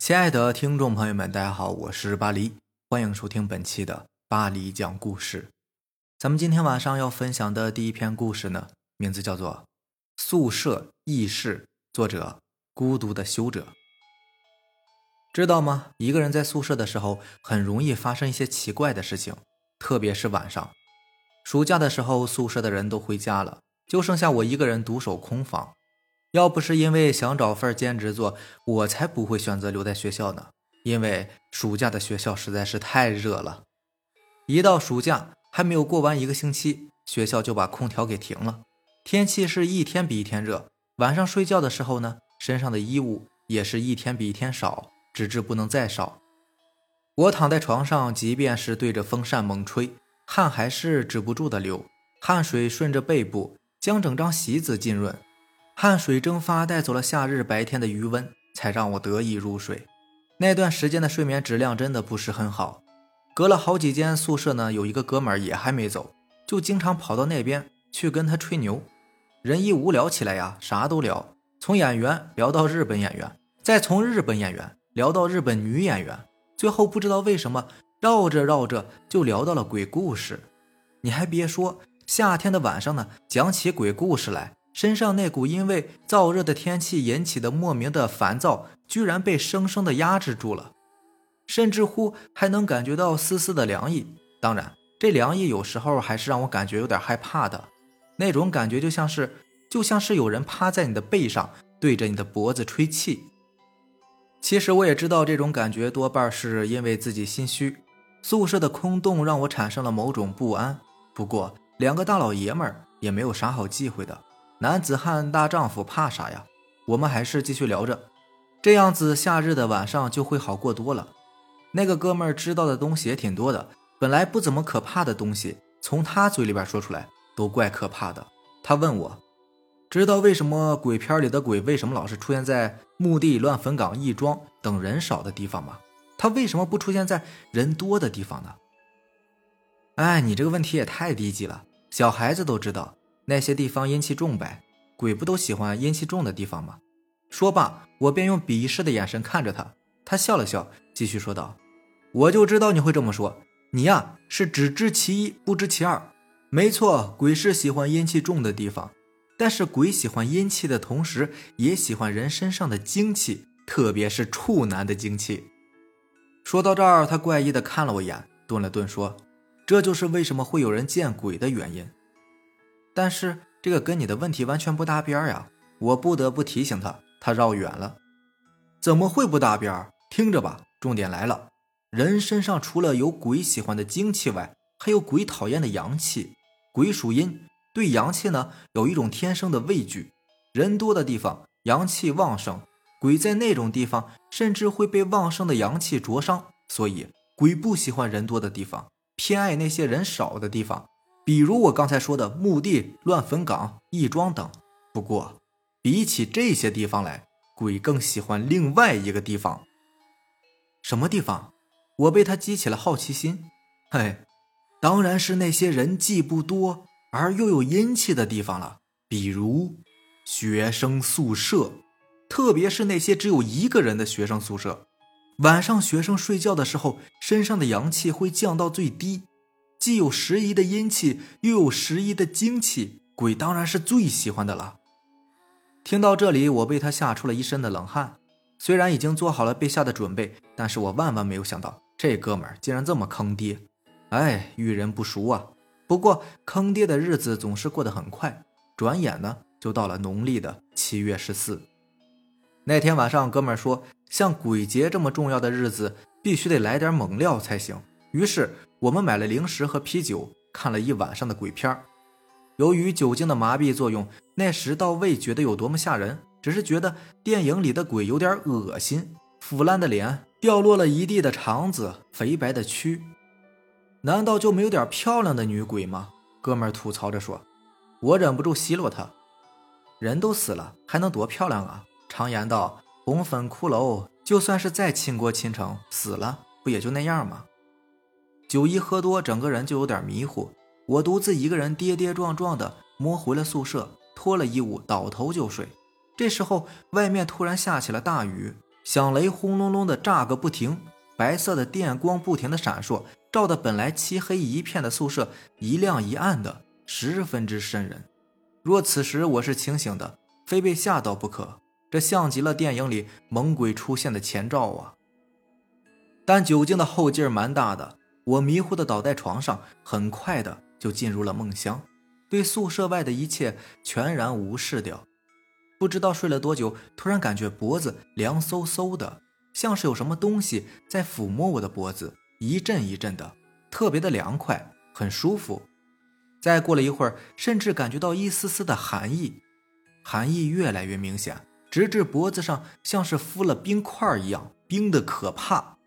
亲爱的听众朋友们，大家好，我是巴黎，欢迎收听本期的巴黎讲故事。咱们今天晚上要分享的第一篇故事呢，名字叫做《宿舍轶事》，作者孤独的修者。知道吗？一个人在宿舍的时候，很容易发生一些奇怪的事情，特别是晚上。暑假的时候，宿舍的人都回家了，就剩下我一个人独守空房。要不是因为想找份兼职做，我才不会选择留在学校呢。因为暑假的学校实在是太热了，一到暑假还没有过完一个星期，学校就把空调给停了，天气是一天比一天热。晚上睡觉的时候呢，身上的衣物也是一天比一天少，直至不能再少。我躺在床上，即便是对着风扇猛吹，汗还是止不住的流，汗水顺着背部将整张席子浸润。汗水蒸发带走了夏日白天的余温，才让我得以入睡。那段时间的睡眠质量真的不是很好。隔了好几间宿舍呢，有一个哥们儿也还没走，就经常跑到那边去跟他吹牛。人一无聊起来呀，啥都聊，从演员聊到日本演员，再从日本演员聊到日本女演员，最后不知道为什么绕着绕着就聊到了鬼故事。你还别说，夏天的晚上呢，讲起鬼故事来。身上那股因为燥热的天气引起的莫名的烦躁，居然被生生的压制住了，甚至乎还能感觉到丝丝的凉意。当然，这凉意有时候还是让我感觉有点害怕的，那种感觉就像是就像是有人趴在你的背上，对着你的脖子吹气。其实我也知道，这种感觉多半是因为自己心虚。宿舍的空洞让我产生了某种不安。不过，两个大老爷们儿也没有啥好忌讳的。男子汉大丈夫怕啥呀？我们还是继续聊着，这样子夏日的晚上就会好过多了。那个哥们儿知道的东西也挺多的，本来不怎么可怕的东西，从他嘴里边说出来都怪可怕的。他问我，知道为什么鬼片里的鬼为什么老是出现在墓地、乱坟岗、义庄等人少的地方吗？他为什么不出现在人多的地方呢？哎，你这个问题也太低级了，小孩子都知道。那些地方阴气重呗，鬼不都喜欢阴气重的地方吗？说罢，我便用鄙视的眼神看着他。他笑了笑，继续说道：“我就知道你会这么说，你呀是只知其一不知其二。没错，鬼是喜欢阴气重的地方，但是鬼喜欢阴气的同时，也喜欢人身上的精气，特别是处男的精气。”说到这儿，他怪异的看了我一眼，顿了顿说：“这就是为什么会有人见鬼的原因。”但是这个跟你的问题完全不搭边呀！我不得不提醒他，他绕远了。怎么会不搭边？听着吧，重点来了。人身上除了有鬼喜欢的精气外，还有鬼讨厌的阳气。鬼属阴，对阳气呢有一种天生的畏惧。人多的地方，阳气旺盛，鬼在那种地方甚至会被旺盛的阳气灼伤。所以鬼不喜欢人多的地方，偏爱那些人少的地方。比如我刚才说的墓地、乱坟岗、义庄等。不过，比起这些地方来，鬼更喜欢另外一个地方。什么地方？我被他激起了好奇心。嘿，当然是那些人既不多而又有阴气的地方了。比如学生宿舍，特别是那些只有一个人的学生宿舍。晚上学生睡觉的时候，身上的阳气会降到最低。既有十一的阴气，又有十一的精气，鬼当然是最喜欢的了。听到这里，我被他吓出了一身的冷汗。虽然已经做好了被吓的准备，但是我万万没有想到，这哥们儿竟然这么坑爹。哎，遇人不淑啊！不过坑爹的日子总是过得很快，转眼呢就到了农历的七月十四。那天晚上，哥们儿说，像鬼节这么重要的日子，必须得来点猛料才行。于是。我们买了零食和啤酒，看了一晚上的鬼片由于酒精的麻痹作用，那时倒未觉得有多么吓人，只是觉得电影里的鬼有点恶心，腐烂的脸，掉落了一地的肠子，肥白的蛆。难道就没有点漂亮的女鬼吗？哥们儿吐槽着说。我忍不住奚落他：“人都死了，还能多漂亮啊？常言道，红粉骷髅，就算是再倾国倾城，死了不也就那样吗？”酒一喝多，整个人就有点迷糊。我独自一个人跌跌撞撞的摸回了宿舍，脱了衣物，倒头就睡。这时候，外面突然下起了大雨，响雷轰隆隆的炸个不停，白色的电光不停的闪烁，照得本来漆黑一片的宿舍一亮一暗的，十分之瘆人。若此时我是清醒的，非被吓到不可。这像极了电影里猛鬼出现的前兆啊！但酒精的后劲儿蛮大的，我迷糊的倒在床上，很快的就进入了梦乡，对宿舍外的一切全然无视掉。不知道睡了多久，突然感觉脖子凉飕飕的，像是有什么东西在抚摸我的脖子，一阵一阵的，特别的凉快，很舒服。再过了一会儿，甚至感觉到一丝丝的寒意，寒意越来越明显。直至脖子上像是敷了冰块一样，冰的可怕。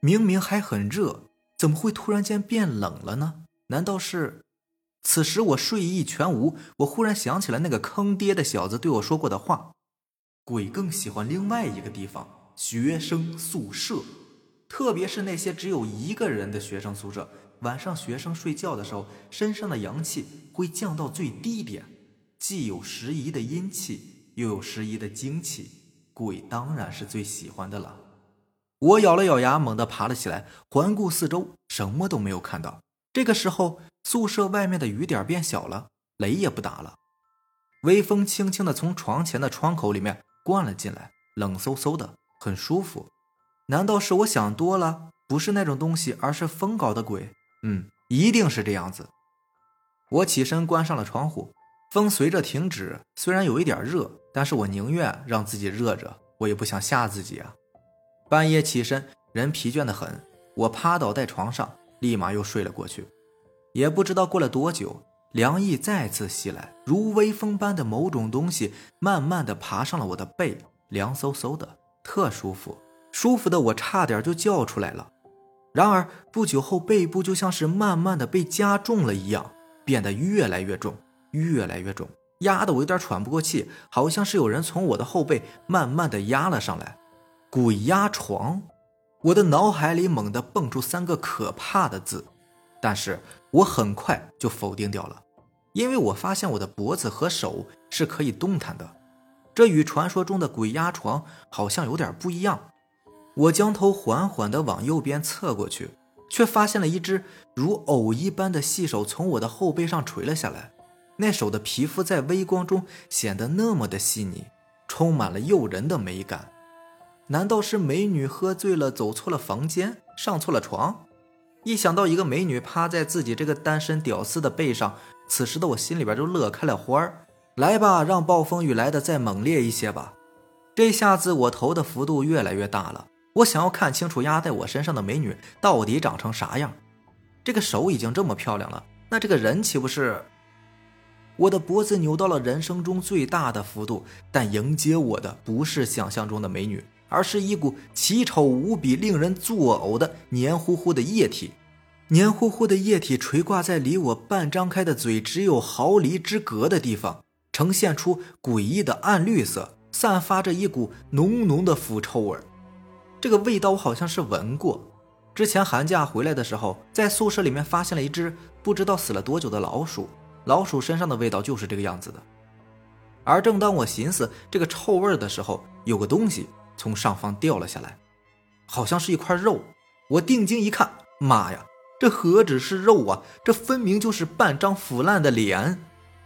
明明还很热，怎么会突然间变冷了呢？难道是？此时我睡意全无，我忽然想起了那个坑爹的小子对我说过的话：鬼更喜欢另外一个地方——学生宿舍，特别是那些只有一个人的学生宿舍。晚上学生睡觉的时候，身上的阳气会降到最低点，既有时宜的阴气。又有时宜的精气，鬼当然是最喜欢的了。我咬了咬牙，猛地爬了起来，环顾四周，什么都没有看到。这个时候，宿舍外面的雨点变小了，雷也不打了，微风轻轻地从床前的窗口里面灌了进来，冷飕飕的，很舒服。难道是我想多了？不是那种东西，而是风搞的鬼。嗯，一定是这样子。我起身关上了窗户。风随着停止，虽然有一点热，但是我宁愿让自己热着，我也不想吓自己啊。半夜起身，人疲倦的很，我趴倒在床上，立马又睡了过去。也不知道过了多久，凉意再次袭来，如微风般的某种东西慢慢的爬上了我的背，凉飕飕的，特舒服，舒服的我差点就叫出来了。然而不久后，背部就像是慢慢的被加重了一样，变得越来越重。越来越重，压得我有点喘不过气，好像是有人从我的后背慢慢的压了上来。鬼压床，我的脑海里猛地蹦出三个可怕的字，但是我很快就否定掉了，因为我发现我的脖子和手是可以动弹的，这与传说中的鬼压床好像有点不一样。我将头缓缓地往右边侧过去，却发现了一只如藕一般的细手从我的后背上垂了下来。那手的皮肤在微光中显得那么的细腻，充满了诱人的美感。难道是美女喝醉了，走错了房间，上错了床？一想到一个美女趴在自己这个单身屌丝的背上，此时的我心里边就乐开了花儿。来吧，让暴风雨来的再猛烈一些吧！这下子我头的幅度越来越大了，我想要看清楚压在我身上的美女到底长成啥样。这个手已经这么漂亮了，那这个人岂不是？我的脖子扭到了人生中最大的幅度，但迎接我的不是想象中的美女，而是一股奇丑无比、令人作呕的黏糊糊的液体。黏糊糊的液体垂挂在离我半张开的嘴只有毫厘之隔的地方，呈现出诡异的暗绿色，散发着一股浓浓的腐臭味。这个味道我好像是闻过，之前寒假回来的时候，在宿舍里面发现了一只不知道死了多久的老鼠。老鼠身上的味道就是这个样子的，而正当我寻思这个臭味的时候，有个东西从上方掉了下来，好像是一块肉。我定睛一看，妈呀，这何止是肉啊，这分明就是半张腐烂的脸，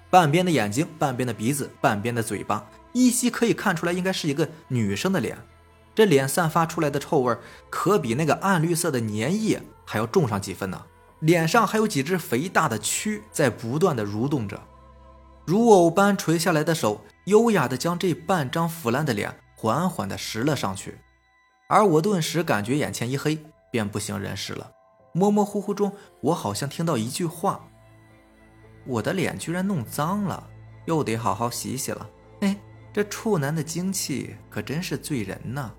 半边的眼睛，半边的鼻子，半边的嘴巴，依稀可以看出来应该是一个女生的脸。这脸散发出来的臭味，可比那个暗绿色的粘液还要重上几分呢。脸上还有几只肥大的蛆在不断的蠕动着，如藕般垂下来的手优雅的将这半张腐烂的脸缓缓的拾了上去，而我顿时感觉眼前一黑，便不省人事了。模模糊糊中，我好像听到一句话：“我的脸居然弄脏了，又得好好洗洗了。”哎，这处男的精气可真是醉人呐！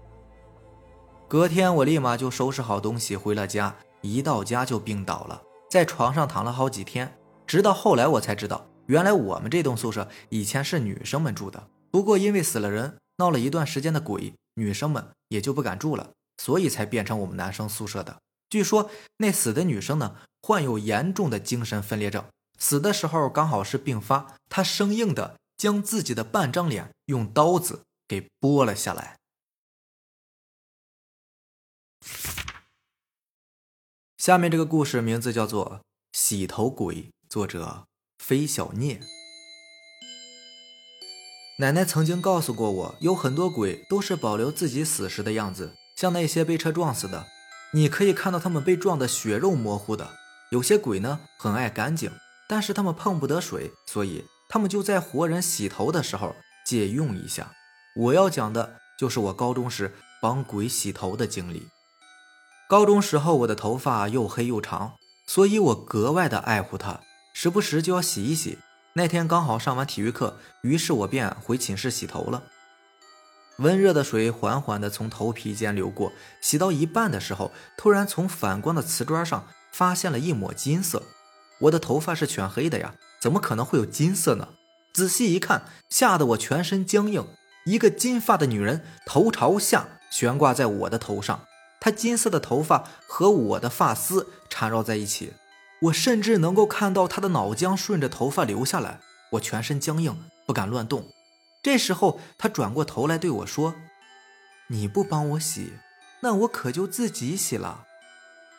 隔天，我立马就收拾好东西回了家。一到家就病倒了，在床上躺了好几天，直到后来我才知道，原来我们这栋宿舍以前是女生们住的。不过因为死了人，闹了一段时间的鬼，女生们也就不敢住了，所以才变成我们男生宿舍的。据说那死的女生呢，患有严重的精神分裂症，死的时候刚好是病发，她生硬的将自己的半张脸用刀子给剥了下来。下面这个故事名字叫做《洗头鬼》，作者飞小聂。奶奶曾经告诉过我，有很多鬼都是保留自己死时的样子，像那些被车撞死的，你可以看到他们被撞得血肉模糊的。有些鬼呢很爱干净，但是他们碰不得水，所以他们就在活人洗头的时候借用一下。我要讲的就是我高中时帮鬼洗头的经历。高中时候我的头发又黑又长，所以我格外的爱护它，时不时就要洗一洗。那天刚好上完体育课，于是我便回寝室洗头了。温热的水缓缓地从头皮间流过，洗到一半的时候，突然从反光的瓷砖上发现了一抹金色。我的头发是全黑的呀，怎么可能会有金色呢？仔细一看，吓得我全身僵硬。一个金发的女人头朝下悬挂在我的头上，她金色的头发和我的发丝缠绕在一起。我甚至能够看到他的脑浆顺着头发流下来，我全身僵硬，不敢乱动。这时候，他转过头来对我说：“你不帮我洗，那我可就自己洗了。”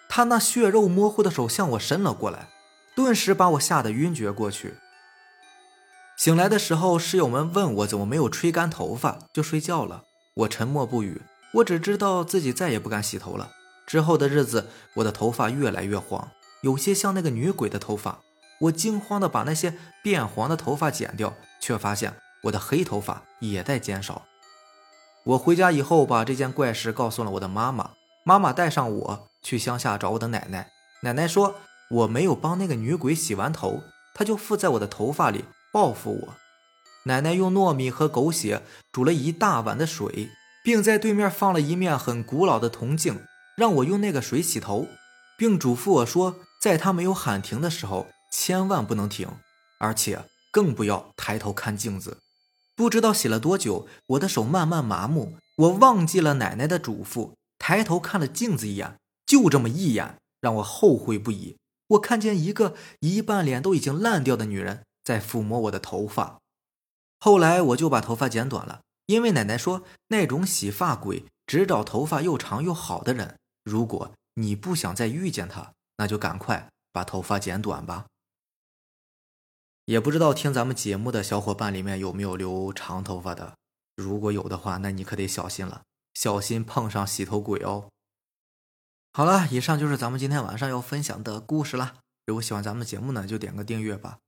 他那血肉模糊的手向我伸了过来，顿时把我吓得晕厥过去。醒来的时候，室友们问我怎么没有吹干头发就睡觉了。我沉默不语，我只知道自己再也不敢洗头了。之后的日子，我的头发越来越黄。有些像那个女鬼的头发，我惊慌的把那些变黄的头发剪掉，却发现我的黑头发也在减少。我回家以后，把这件怪事告诉了我的妈妈，妈妈带上我去乡下找我的奶奶。奶奶说我没有帮那个女鬼洗完头，她就附在我的头发里报复我。奶奶用糯米和狗血煮了一大碗的水，并在对面放了一面很古老的铜镜，让我用那个水洗头，并嘱咐我说。在他没有喊停的时候，千万不能停，而且更不要抬头看镜子。不知道洗了多久，我的手慢慢麻木，我忘记了奶奶的嘱咐，抬头看了镜子一眼，就这么一眼，让我后悔不已。我看见一个一半脸都已经烂掉的女人在抚摸我的头发。后来我就把头发剪短了，因为奶奶说那种洗发鬼只找头发又长又好的人。如果你不想再遇见他，那就赶快把头发剪短吧。也不知道听咱们节目的小伙伴里面有没有留长头发的，如果有的话，那你可得小心了，小心碰上洗头鬼哦。好了，以上就是咱们今天晚上要分享的故事了。如果喜欢咱们节目呢，就点个订阅吧。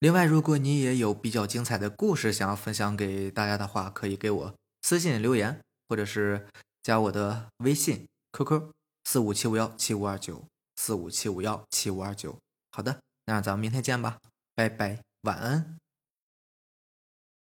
另外，如果你也有比较精彩的故事想要分享给大家的话，可以给我私信留言，或者是加我的微信 QQ 四五七五幺七五二九。四五七五幺七五二九，好的，那咱们明天见吧，拜拜，晚安。